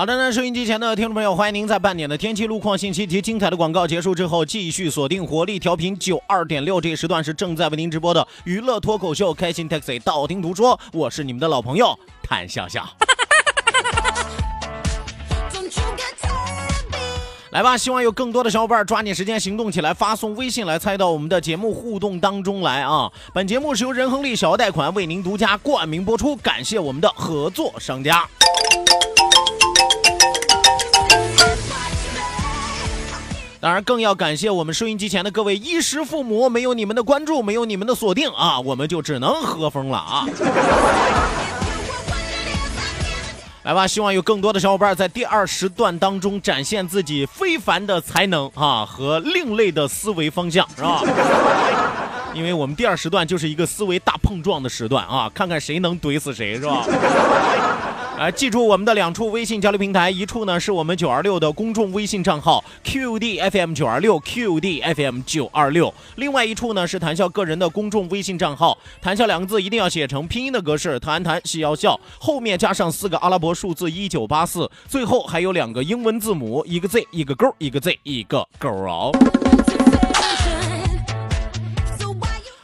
好的呢，收音机前的听众朋友，欢迎您在半点的天气、路况信息及精彩的广告结束之后，继续锁定活力调频九二点六。这一时段是正在为您直播的娱乐脱口秀《开心 Taxi》，道听途说，我是你们的老朋友谭笑笑。来吧，希望有更多的小伙伴抓紧时间行动起来，发送微信来猜到我们的节目互动当中来啊！本节目是由仁恒利小额贷款为您独家冠名播出，感谢我们的合作商家。当然，更要感谢我们收音机前的各位衣食父母，没有你们的关注，没有你们的锁定啊，我们就只能喝风了啊！来吧，希望有更多的小伙伴在第二时段当中展现自己非凡的才能啊和另类的思维方向，是吧？因为我们第二时段就是一个思维大碰撞的时段啊，看看谁能怼死谁，是吧？来，记住我们的两处微信交流平台，一处呢是我们九二六的公众微信账号 QDFM 九二六 QDFM 九二六，另外一处呢是谈笑个人的公众微信账号，谈笑两个字一定要写成拼音的格式，谈谈戏要笑，后面加上四个阿拉伯数字一九八四，最后还有两个英文字母，一个 Z 一个勾，一个 Z 一个勾哦。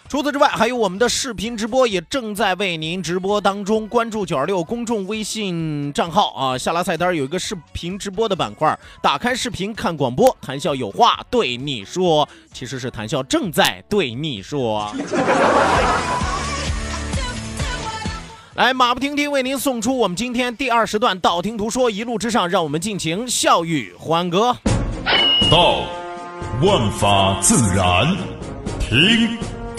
除此之外，还有我们的视频直播也正在为您直播当中。关注九二六公众微信账号啊，下拉菜单有一个视频直播的板块，打开视频看广播，谈笑有话对你说，其实是谈笑正在对你说。来，马不停蹄为您送出我们今天第二十段道听途说，一路之上，让我们尽情笑语欢歌。道，万法自然；听。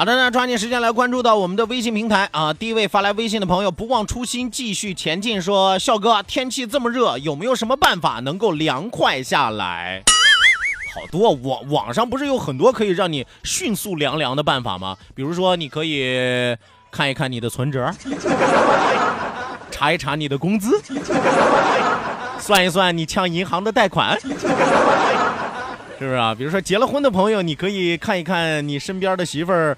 好的，那抓紧时间来关注到我们的微信平台啊！第一位发来微信的朋友，不忘初心，继续前进，说：笑哥，天气这么热，有没有什么办法能够凉快下来？好多网网上不是有很多可以让你迅速凉凉的办法吗？比如说，你可以看一看你的存折，查一查你的工资，算一算你抢银行的贷款。是不是啊？比如说结了婚的朋友，你可以看一看你身边的媳妇儿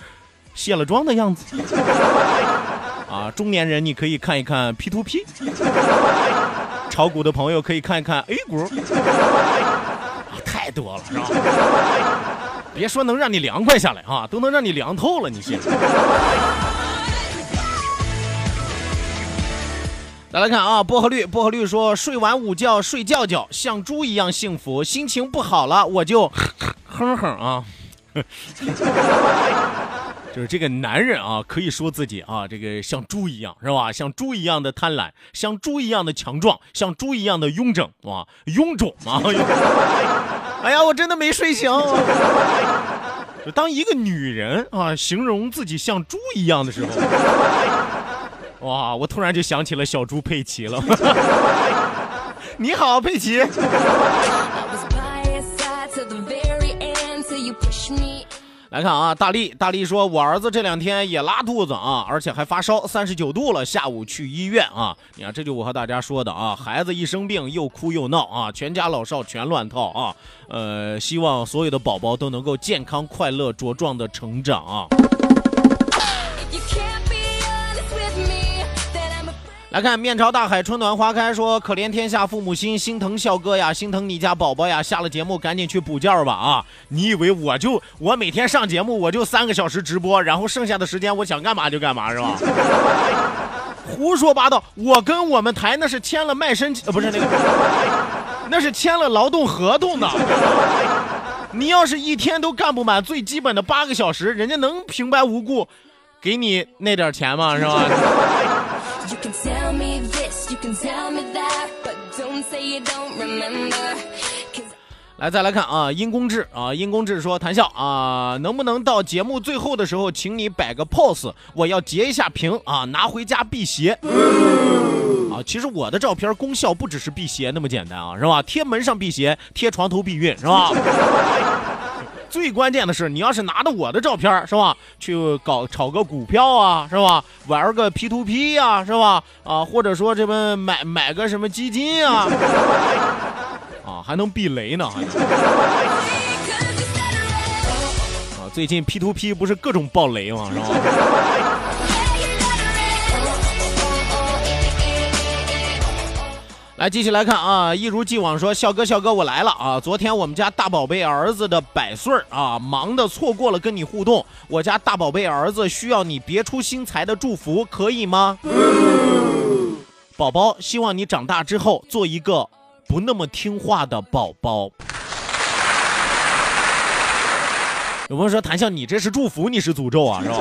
卸了妆的样子。啊，中年人你可以看一看 P to P。炒股的朋友可以看一看 A 股。啊，太多了，是吧？别说能让你凉快下来啊，都能让你凉透了，你信？再来看啊，薄荷绿，薄荷绿说睡完午觉睡觉觉，像猪一样幸福。心情不好了，我就 哼哼啊。就是这个男人啊，可以说自己啊，这个像猪一样是吧？像猪一样的贪婪，像猪一样的强壮，像猪一样的臃肿啊，臃肿啊。哎呀，我真的没睡醒。就当一个女人啊，形容自己像猪一样的时候。哇！我突然就想起了小猪佩奇了。你好，佩奇。来看啊，大力，大力说，我儿子这两天也拉肚子啊，而且还发烧，三十九度了，下午去医院啊。你看，这就我和大家说的啊，孩子一生病又哭又闹啊，全家老少全乱套啊。呃，希望所有的宝宝都能够健康快乐茁壮的成长啊。来看面朝大海，春暖花开，说可怜天下父母心，心疼笑哥呀，心疼你家宝宝呀。下了节目赶紧去补觉吧啊！你以为我就我每天上节目我就三个小时直播，然后剩下的时间我想干嘛就干嘛是吧？胡说八道！我跟我们台那是签了卖身呃不是那个，那是签了劳动合同的。你要是一天都干不满最基本的八个小时，人家能平白无故给你那点钱吗？是吧？来，再来看啊，殷公志啊，殷公志说，谈笑啊，能不能到节目最后的时候，请你摆个 pose，我要截一下屏啊，拿回家辟邪。啊，其实我的照片功效不只是辟邪那么简单啊，是吧？贴门上辟邪，贴床头避孕，是吧？最关键的是，你要是拿着我的照片，是吧？去搞炒个股票啊，是吧？玩个 P to P 啊，是吧？啊，或者说这么买买个什么基金啊，啊，还能避雷呢。啊，最近 P to P 不是各种爆雷吗？是吧？来，继续来看啊！一如既往说，笑哥，笑哥，我来了啊！昨天我们家大宝贝儿子的百岁啊，忙的错过了跟你互动。我家大宝贝儿子需要你别出心裁的祝福，可以吗？宝宝，希望你长大之后做一个不那么听话的宝宝。有朋友说，谭笑，你这是祝福，你是诅咒啊，是吧？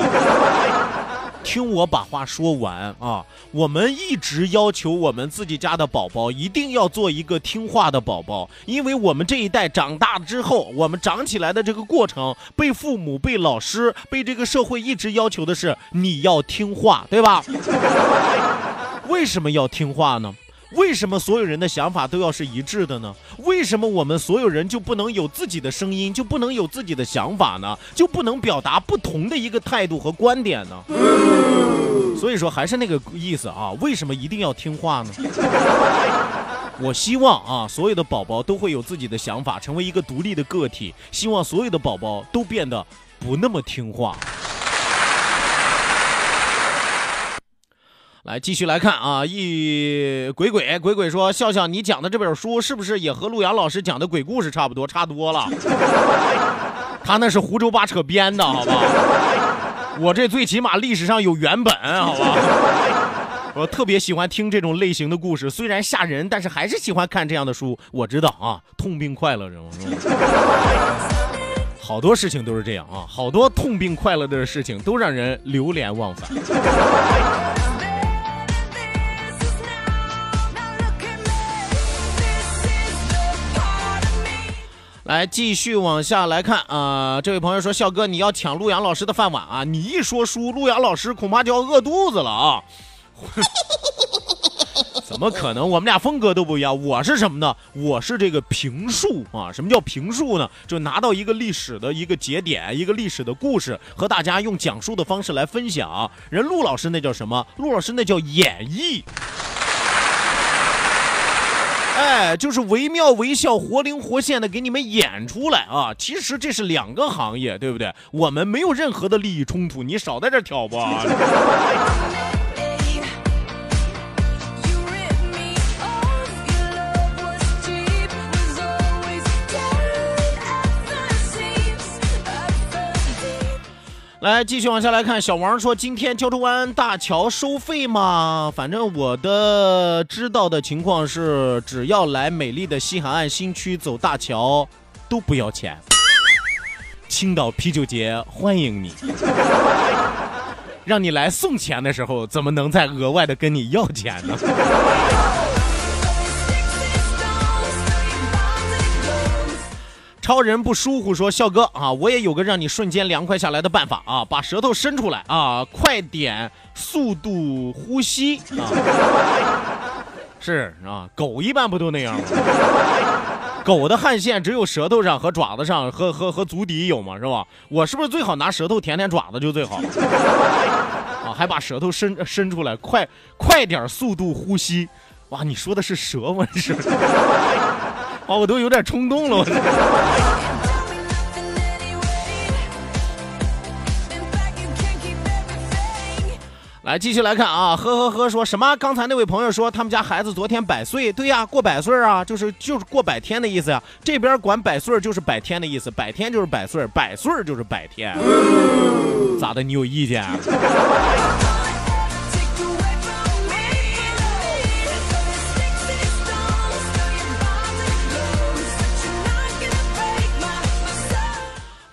听我把话说完啊！我们一直要求我们自己家的宝宝一定要做一个听话的宝宝，因为我们这一代长大之后，我们长起来的这个过程，被父母、被老师、被这个社会一直要求的是你要听话，对吧？为什么要听话呢？为什么所有人的想法都要是一致的呢？为什么我们所有人就不能有自己的声音，就不能有自己的想法呢？就不能表达不同的一个态度和观点呢？所以说，还是那个意思啊，为什么一定要听话呢？我希望啊，所有的宝宝都会有自己的想法，成为一个独立的个体。希望所有的宝宝都变得不那么听话。来继续来看啊，一鬼鬼鬼鬼说：“笑笑，你讲的这本书是不是也和陆阳老师讲的鬼故事差不多？差多了。他那是胡诌八扯编的，好吧？我这最起码历史上有原本，好吧？我特别喜欢听这种类型的故事，虽然吓人，但是还是喜欢看这样的书。我知道啊，痛并快乐着，好多事情都是这样啊，好多痛并快乐的事情都让人流连忘返。”来继续往下来看啊，这位朋友说：“笑哥，你要抢陆阳老师的饭碗啊！你一说书，陆阳老师恐怕就要饿肚子了啊！” 怎么可能？我们俩风格都不一样。我是什么呢？我是这个评述啊。什么叫评述呢？就拿到一个历史的一个节点，一个历史的故事，和大家用讲述的方式来分享。人陆老师那叫什么？陆老师那叫演绎。哎，就是惟妙惟肖、活灵活现的给你们演出来啊！其实这是两个行业，对不对？我们没有任何的利益冲突，你少在这挑拨。来，继续往下来看。小王说：“今天胶州湾大桥收费吗？反正我的知道的情况是，只要来美丽的西海岸新区走大桥，都不要钱。青岛啤酒节欢迎你，让你来送钱的时候，怎么能再额外的跟你要钱呢？”超人不疏忽说：“笑哥啊，我也有个让你瞬间凉快下来的办法啊，把舌头伸出来啊，快点速度呼吸啊，是啊，狗一般不都那样吗？狗的汗腺只有舌头上和爪子上和和和足底有嘛，是吧？我是不是最好拿舌头舔舔爪子就最好？啊，还把舌头伸伸出来，快快点速度呼吸。哇，你说的是舌吗？是我都有点冲动了，我。来，继续来看啊，呵呵呵，说什么？刚才那位朋友说他们家孩子昨天百岁，对呀，过百岁啊，就是就是过百天的意思呀。这边管百岁就是百天的意思，百天就是百岁，百岁就是百天。咋的？你有意见？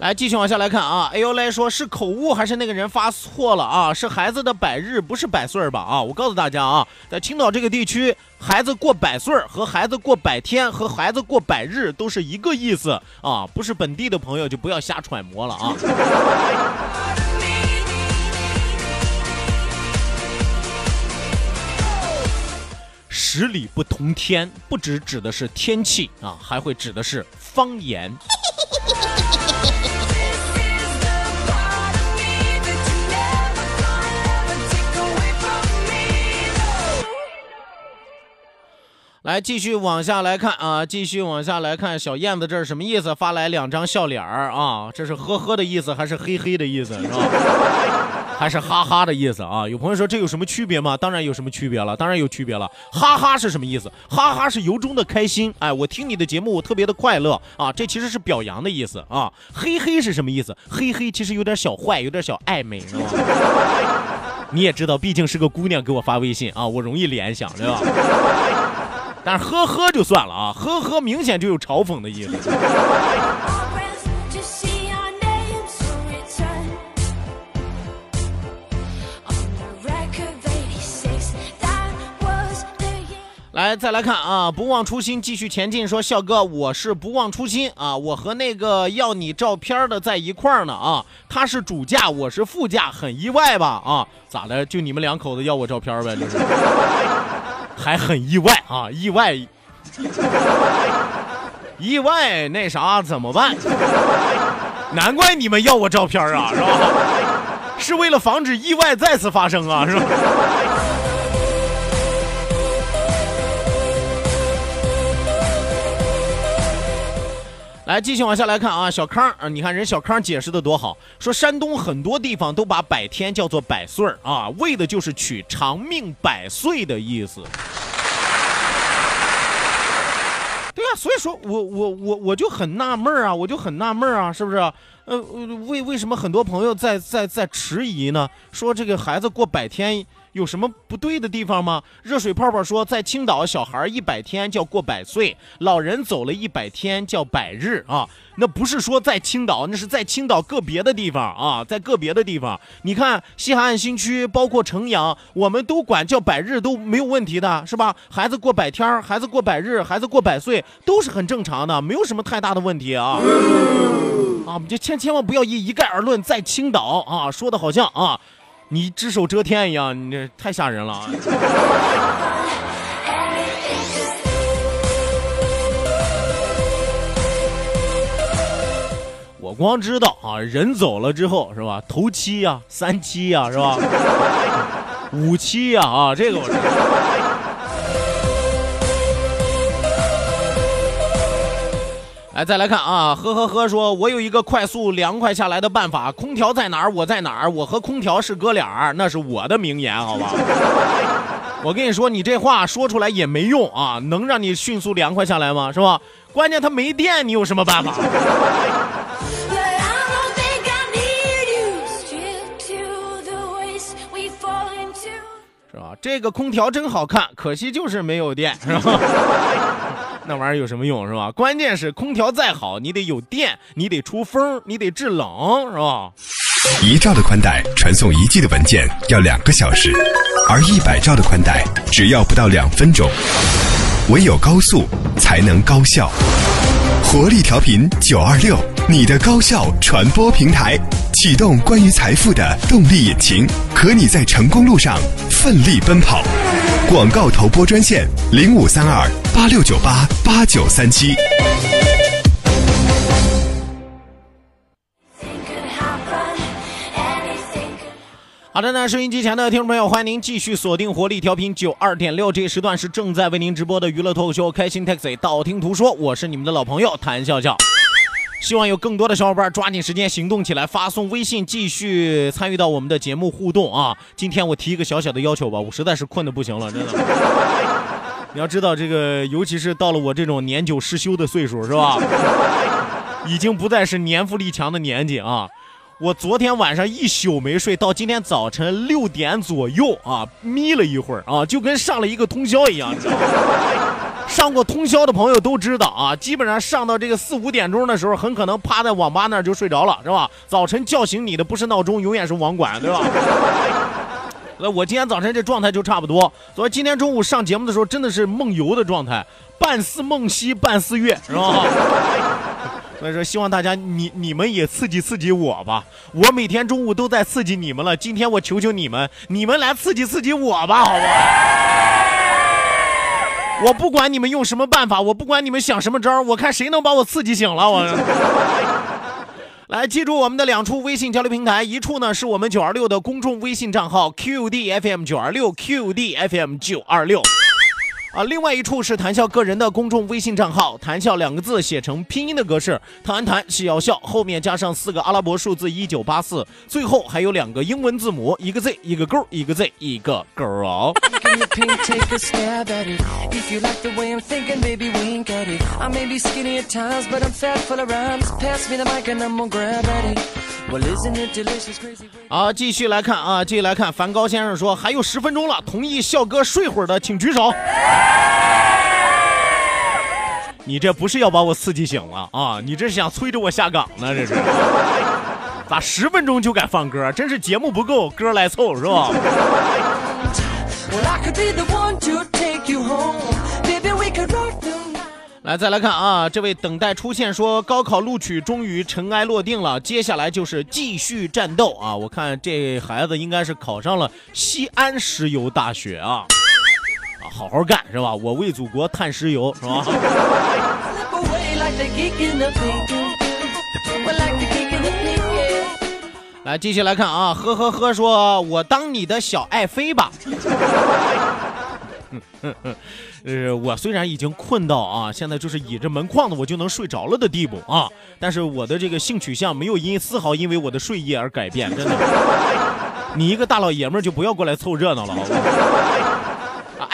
来，继续往下来看啊！哎呦来，说是口误还是那个人发错了啊？是孩子的百日，不是百岁吧？啊，我告诉大家啊，在青岛这个地区，孩子过百岁和孩子过百天和孩子过百日都是一个意思啊！不是本地的朋友就不要瞎揣摩了啊！十里不同天，不只指的是天气啊，还会指的是方言。来继续往下来看啊，继续往下来看，小燕子这是什么意思？发来两张笑脸儿啊，这是呵呵的意思还是嘿嘿的意思是吧？还是哈哈的意思啊？有朋友说这有什么区别吗？当然有什么区别了，当然有区别了。哈哈是什么意思？哈哈是由衷的开心，哎，我听你的节目我特别的快乐啊，这其实是表扬的意思啊。嘿嘿是什么意思？嘿嘿其实有点小坏，有点小暧昧，是吧？你也知道，毕竟是个姑娘给我发微信啊，我容易联想，对吧？但是呵呵就算了啊，呵呵明显就有嘲讽的意思。来，再来看啊，不忘初心，继续前进。说笑哥，我是不忘初心啊，我和那个要你照片的在一块儿呢啊，他是主驾，我是副驾，很意外吧啊？咋的？就你们两口子要我照片呗？这是。还很意外啊！意外，意外，那啥怎么办？难怪你们要我照片啊，是吧？是为了防止意外再次发生啊，是吧？来，继续往下来看啊，小康啊，你看人小康解释的多好，说山东很多地方都把百天叫做百岁啊，为的就是取长命百岁的意思。对啊，所以说我我我我就很纳闷啊，我就很纳闷啊，是不是？呃，为为什么很多朋友在在在迟疑呢？说这个孩子过百天。有什么不对的地方吗？热水泡泡说，在青岛，小孩一百天叫过百岁，老人走了一百天叫百日啊。那不是说在青岛，那是在青岛个别的地方啊，在个别的地方，你看西海岸新区，包括城阳，我们都管叫百日都没有问题的，是吧？孩子过百天，孩子过百日，孩子过百岁，都是很正常的，没有什么太大的问题啊。啊，就千千万不要一一概而论，在青岛啊，说的好像啊。你只手遮天一样，你这太吓人了。我光知道啊，人走了之后是吧？头七呀，三七呀，是吧？五七呀，啊，这个我知道。来，再来看啊，呵呵呵，说我有一个快速凉快下来的办法，空调在哪儿，我在哪儿，我和空调是哥俩儿，那是我的名言，好吧？我跟你说，你这话说出来也没用啊，能让你迅速凉快下来吗？是吧？关键它没电，你有什么办法？是吧？这个空调真好看，可惜就是没有电，是吧？那玩意儿有什么用是吧？关键是空调再好，你得有电，你得出风，你得制冷，是吧？一兆的宽带传送一 G 的文件要两个小时，而一百兆的宽带只要不到两分钟。唯有高速才能高效。活力调频九二六，你的高效传播平台，启动关于财富的动力引擎，和你在成功路上奋力奔跑。广告投播专线零五三二八六九八八九三七。好的呢，收音机前的听众朋友，欢迎您继续锁定活力调频九二点六，这一时段是正在为您直播的娱乐脱口秀《开心 Taxi》，道听途说，我是你们的老朋友谭笑笑。希望有更多的小伙伴抓紧时间行动起来，发送微信继续参与到我们的节目互动啊！今天我提一个小小的要求吧，我实在是困得不行了，真的。你要知道，这个尤其是到了我这种年久失修的岁数，是吧？已经不再是年富力强的年纪啊！我昨天晚上一宿没睡，到今天早晨六点左右啊，眯了一会儿啊，就跟上了一个通宵一样，你知道吗？上过通宵的朋友都知道啊，基本上上到这个四五点钟的时候，很可能趴在网吧那儿就睡着了，是吧？早晨叫醒你的不是闹钟，永远是网管，对吧？那我今天早晨这状态就差不多。所以今天中午上节目的时候，真的是梦游的状态，半似梦兮半似月，是吧？所以说，希望大家你你们也刺激刺激我吧。我每天中午都在刺激你们了，今天我求求你们，你们来刺激刺激我吧，好不好？我不管你们用什么办法，我不管你们想什么招，我看谁能把我刺激醒了。我 来记住我们的两处微信交流平台，一处呢是我们九二六的公众微信账号 QDFM 九二六 QDFM 九二六。啊，另外一处是谈笑个人的公众微信账号，谈笑两个字写成拼音的格式，谈谈笑笑，后面加上四个阿拉伯数字一九八四，最后还有两个英文字母，一个 Z 一个勾，一个 Z 一个勾哦。好，继续来看啊，继续来看，梵高先生说还有十分钟了，同意笑哥睡会儿的请举手。你这不是要把我刺激醒了啊？你这是想催着我下岗呢？这是？咋十分钟就敢放歌？真是节目不够，歌来凑是吧？来，再来看啊，这位等待出现说高考录取终于尘埃落定了，接下来就是继续战斗啊！我看这孩子应该是考上了西安石油大学啊。啊好好干是吧？我为祖国探石油是吧？来继续来看啊，呵呵呵，说我当你的小爱妃吧。呃，我虽然已经困到啊，现在就是倚着门框子我就能睡着了的地步啊，但是我的这个性取向没有因丝毫因为我的睡意而改变，真的。你一个大老爷们儿就不要过来凑热闹了，好不好？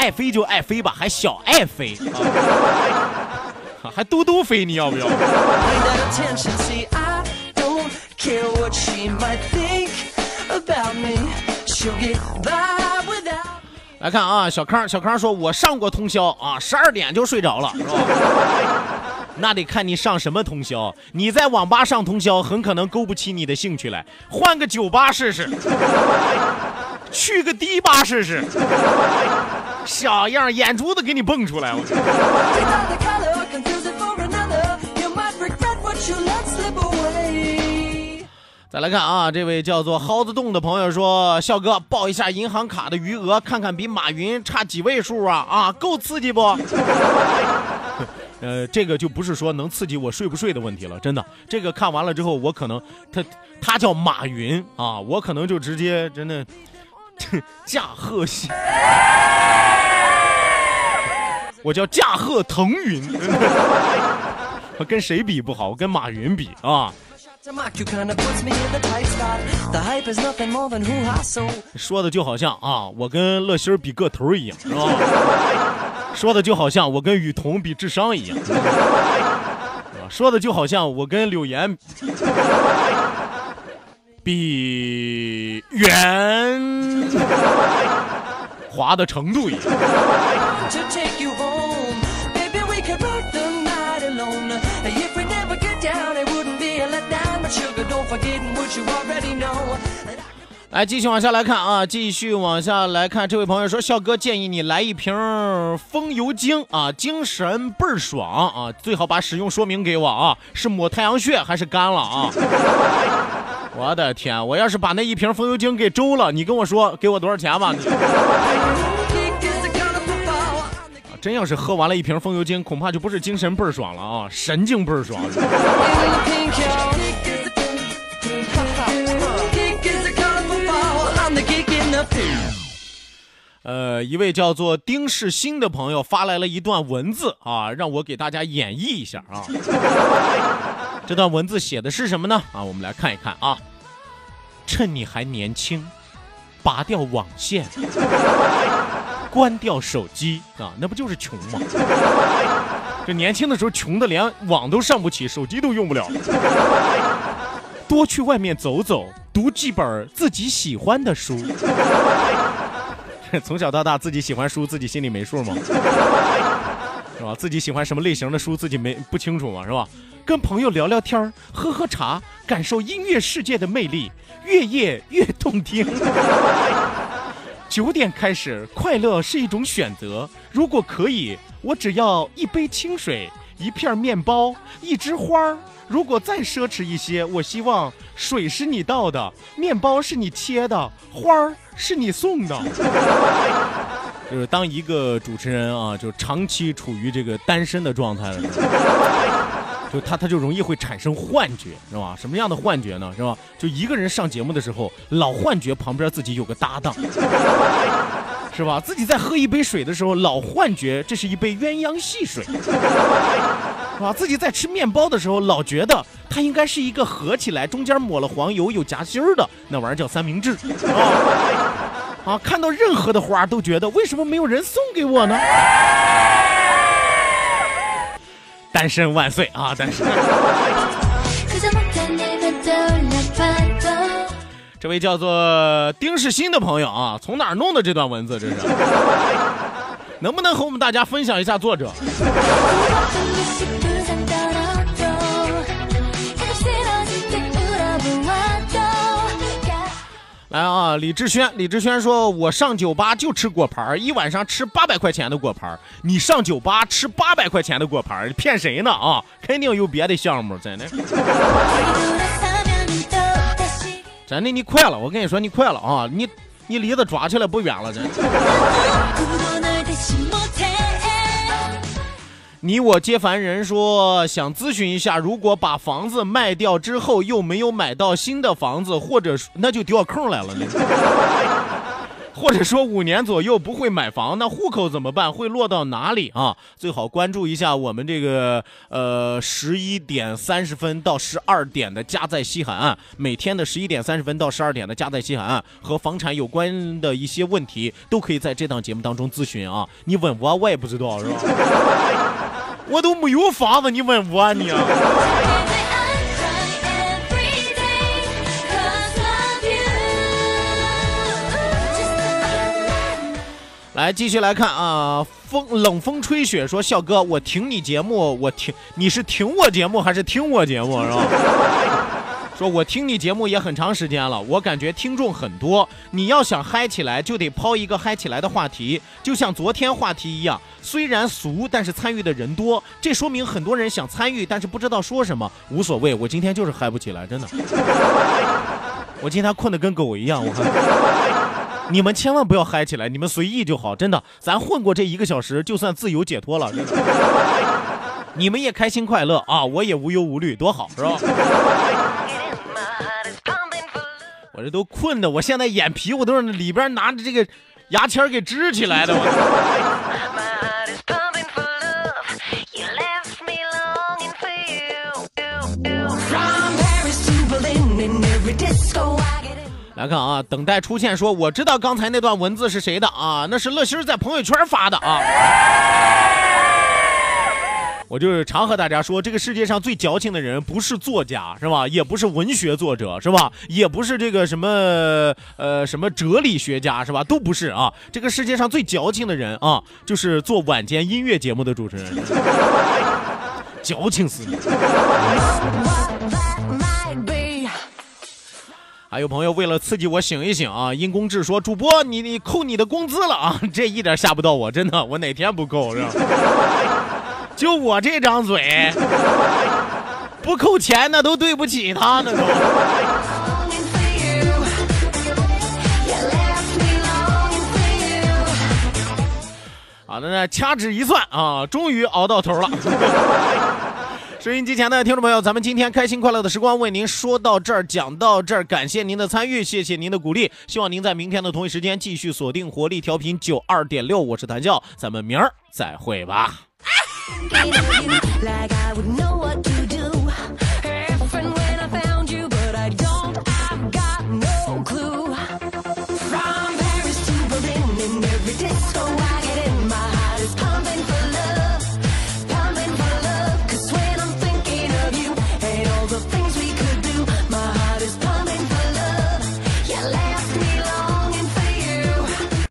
爱飞就爱飞吧，还小爱飞，啊、还嘟嘟飞，你要不要？来看啊，小康，小康说，我上过通宵啊，十二点就睡着了，是吧？那得看你上什么通宵。你在网吧上通宵，很可能勾不起你的兴趣来，换个酒吧试试，去个迪吧试试，小样，眼珠子给你蹦出来，我。再来看啊，这位叫做蒿子洞的朋友说：“笑哥，报一下银行卡的余额，看看比马云差几位数啊？啊，够刺激不？呃，这个就不是说能刺激我睡不睡的问题了，真的。这个看完了之后，我可能他他叫马云啊，我可能就直接真的 驾鹤西，我叫驾鹤腾云。我跟谁比不好？我跟马云比啊。”说的就好像啊，我跟乐心儿比个头一样，是吧？说的就好像我跟雨桐比智商一样，说的就好像我跟柳岩比圆 滑的程度一样。来，继续往下来看啊，继续往下来看。这位朋友说，笑哥建议你来一瓶风油精啊，精神倍儿爽啊，最好把使用说明给我啊，是抹太阳穴还是干了啊？我的天，我要是把那一瓶风油精给周了，你跟我说给我多少钱吧？真要是喝完了一瓶风油精，恐怕就不是精神倍儿爽了啊，神经倍儿爽。呃，一位叫做丁世新的朋友发来了一段文字啊，让我给大家演绎一下啊。这段文字写的是什么呢？啊，我们来看一看啊。趁你还年轻，拔掉网线，关掉手机啊，那不就是穷吗？这年轻的时候穷的连网都上不起，手机都用不了。多去外面走走，读几本自己喜欢的书。从小到大，自己喜欢书，自己心里没数吗？是吧？自己喜欢什么类型的书，自己没不清楚吗？是吧？跟朋友聊聊天喝喝茶，感受音乐世界的魅力，越夜越动听。九点开始，快乐是一种选择。如果可以，我只要一杯清水，一片面包，一枝花儿。如果再奢侈一些，我希望水是你倒的，面包是你切的，花儿是你送的。就是当一个主持人啊，就长期处于这个单身的状态的时候，就他他就容易会产生幻觉，是吧？什么样的幻觉呢？是吧？就一个人上节目的时候，老幻觉旁边自己有个搭档，是吧？自己在喝一杯水的时候，老幻觉这是一杯鸳鸯戏水。是吧？自己在吃面包的时候，老觉得它应该是一个合起来，中间抹了黄油，有夹心儿的那玩意儿叫三明治。啊，啊！看到任何的花都觉得为什么没有人送给我呢？单身万岁啊！单身。这位叫做丁世新的朋友啊，从哪儿弄的这段文字？这是？能不能和我们大家分享一下作者？来啊，李志轩，李志轩说：“我上酒吧就吃果盘一晚上吃八百块钱的果盘你上酒吧吃八百块钱的果盘骗谁呢？啊，肯定有别的项目，真的。真的，你快了，我跟你说，你快了啊！你你离得抓起来不远了，真。你我皆凡人说想咨询一下，如果把房子卖掉之后又没有买到新的房子，或者那就掉空来了呢？或者说五年左右不会买房，那户口怎么办？会落到哪里啊？最好关注一下我们这个呃十一点三十分到十二点的家在西海岸，每天的十一点三十分到十二点的家在西海岸和房产有关的一些问题，都可以在这档节目当中咨询啊。你问我，我也不知道是吧？我都没有房子，你问我你？来，继续来看啊，风冷风吹雪说，笑哥，我听你节目，我听你是听我节目还是听我节目是吧？说我听你节目也很长时间了，我感觉听众很多。你要想嗨起来，就得抛一个嗨起来的话题，就像昨天话题一样，虽然俗，但是参与的人多，这说明很多人想参与，但是不知道说什么。无所谓，我今天就是嗨不起来，真的。我今天困得跟狗一样，我。你们千万不要嗨起来，你们随意就好，真的。咱混过这一个小时，就算自由解脱了。你们也开心快乐啊，我也无忧无虑，多好，是吧？我这都困的，我现在眼皮我都是里边拿着这个牙签给支起来的。来看啊，等待出现说，我知道刚才那段文字是谁的啊，那是乐心在朋友圈发的啊。我就是常和大家说，这个世界上最矫情的人不是作家，是吧？也不是文学作者，是吧？也不是这个什么呃什么哲理学家，是吧？都不是啊。这个世界上最矫情的人啊，就是做晚间音乐节目的主持人，矫情死你。还有朋友为了刺激我醒一醒啊，因公制说主播你你扣你的工资了啊，这一点吓不到我，真的，我哪天不扣是吧？就我这张嘴，不扣钱那都对不起他呢都。好的呢，掐指一算啊，终于熬到头了。收音机前的听众朋友，咱们今天开心快乐的时光为您说到这儿，讲到这儿，感谢您的参与，谢谢您的鼓励，希望您在明天的同一时间继续锁定活力调频九二点六，我是谭笑，咱们明儿再会吧。